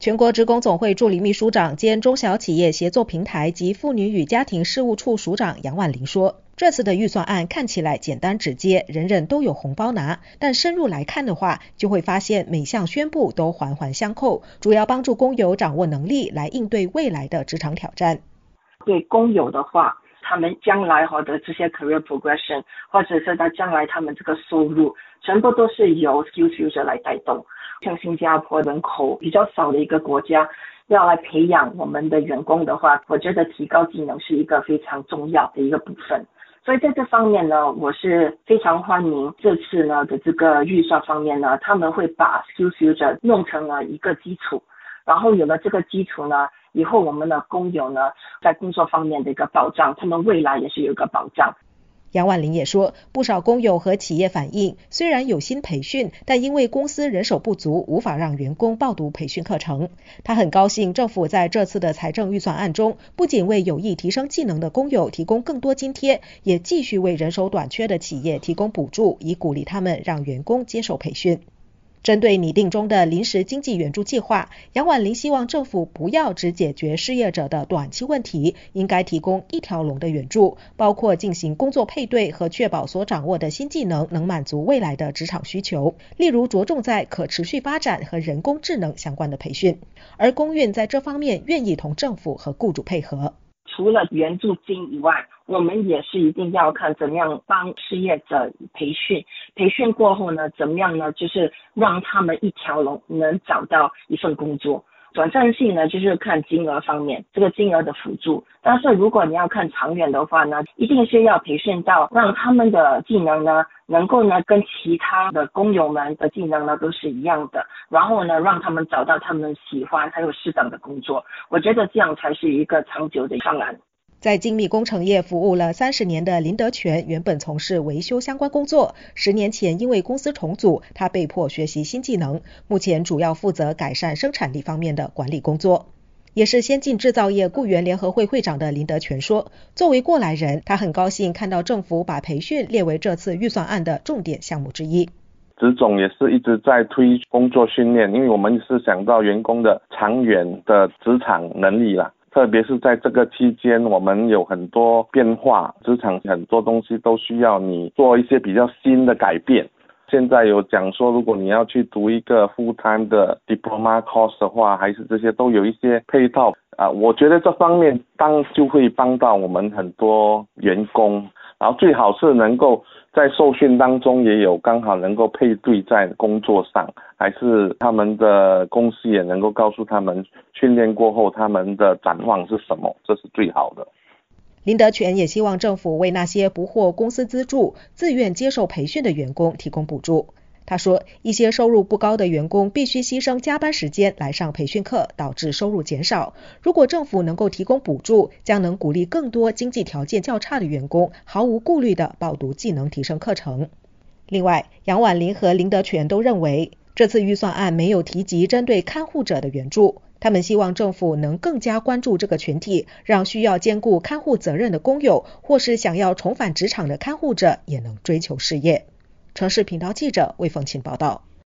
全国职工总会助理秘书长兼中小企业协作平台及妇女与家庭事务处署长杨婉玲说：“这次的预算案看起来简单直接，人人都有红包拿，但深入来看的话，就会发现每项宣布都环环相扣，主要帮助工友掌握能力来应对未来的职场挑战。对工友的话，他们将来获得这些 career progression，或者是他将来他们这个收入，全部都是由 skills future 来带动。”像新加坡人口比较少的一个国家，要来培养我们的员工的话，我觉得提高技能是一个非常重要的一个部分。所以在这方面呢，我是非常欢迎这次呢的这个预算方面呢，他们会把 Skill future 弄成了一个基础，然后有了这个基础呢，以后我们的工友呢在工作方面的一个保障，他们未来也是有一个保障。杨万林也说，不少工友和企业反映，虽然有心培训，但因为公司人手不足，无法让员工报读培训课程。他很高兴，政府在这次的财政预算案中，不仅为有意提升技能的工友提供更多津贴，也继续为人手短缺的企业提供补助，以鼓励他们让员工接受培训。针对拟定中的临时经济援助计划，杨婉玲希望政府不要只解决失业者的短期问题，应该提供一条龙的援助，包括进行工作配对和确保所掌握的新技能能满足未来的职场需求，例如着重在可持续发展和人工智能相关的培训。而公运在这方面愿意同政府和雇主配合。除了援助金以外，我们也是一定要看怎么样帮失业者培训，培训过后呢，怎么样呢？就是让他们一条龙能找到一份工作。短暂性呢，就是看金额方面，这个金额的辅助。但是如果你要看长远的话呢，一定是要培训到让他们的技能呢，能够呢跟其他的工友们的技能呢都是一样的。然后呢，让他们找到他们喜欢还有适当的工作。我觉得这样才是一个长久的方案。在精密工程业服务了三十年的林德全，原本从事维修相关工作。十年前因为公司重组，他被迫学习新技能。目前主要负责改善生产力方面的管理工作。也是先进制造业雇员联合会会长的林德全说：“作为过来人，他很高兴看到政府把培训列为这次预算案的重点项目之一。职总也是一直在推工作训练，因为我们是想到员工的长远的职场能力了。”特别是在这个期间，我们有很多变化，职场很多东西都需要你做一些比较新的改变。现在有讲说，如果你要去读一个 full time 的 diploma course 的话，还是这些都有一些配套啊。我觉得这方面当就会帮到我们很多员工。然后最好是能够在受训当中也有刚好能够配对在工作上，还是他们的公司也能够告诉他们训练过后他们的展望是什么，这是最好的。林德全也希望政府为那些不获公司资助、自愿接受培训的员工提供补助。他说，一些收入不高的员工必须牺牲加班时间来上培训课，导致收入减少。如果政府能够提供补助，将能鼓励更多经济条件较差的员工毫无顾虑地报读技能提升课程。另外，杨婉玲和林德全都认为，这次预算案没有提及针对看护者的援助。他们希望政府能更加关注这个群体，让需要兼顾看护责任的工友，或是想要重返职场的看护者，也能追求事业。城市频道记者魏凤琴报道。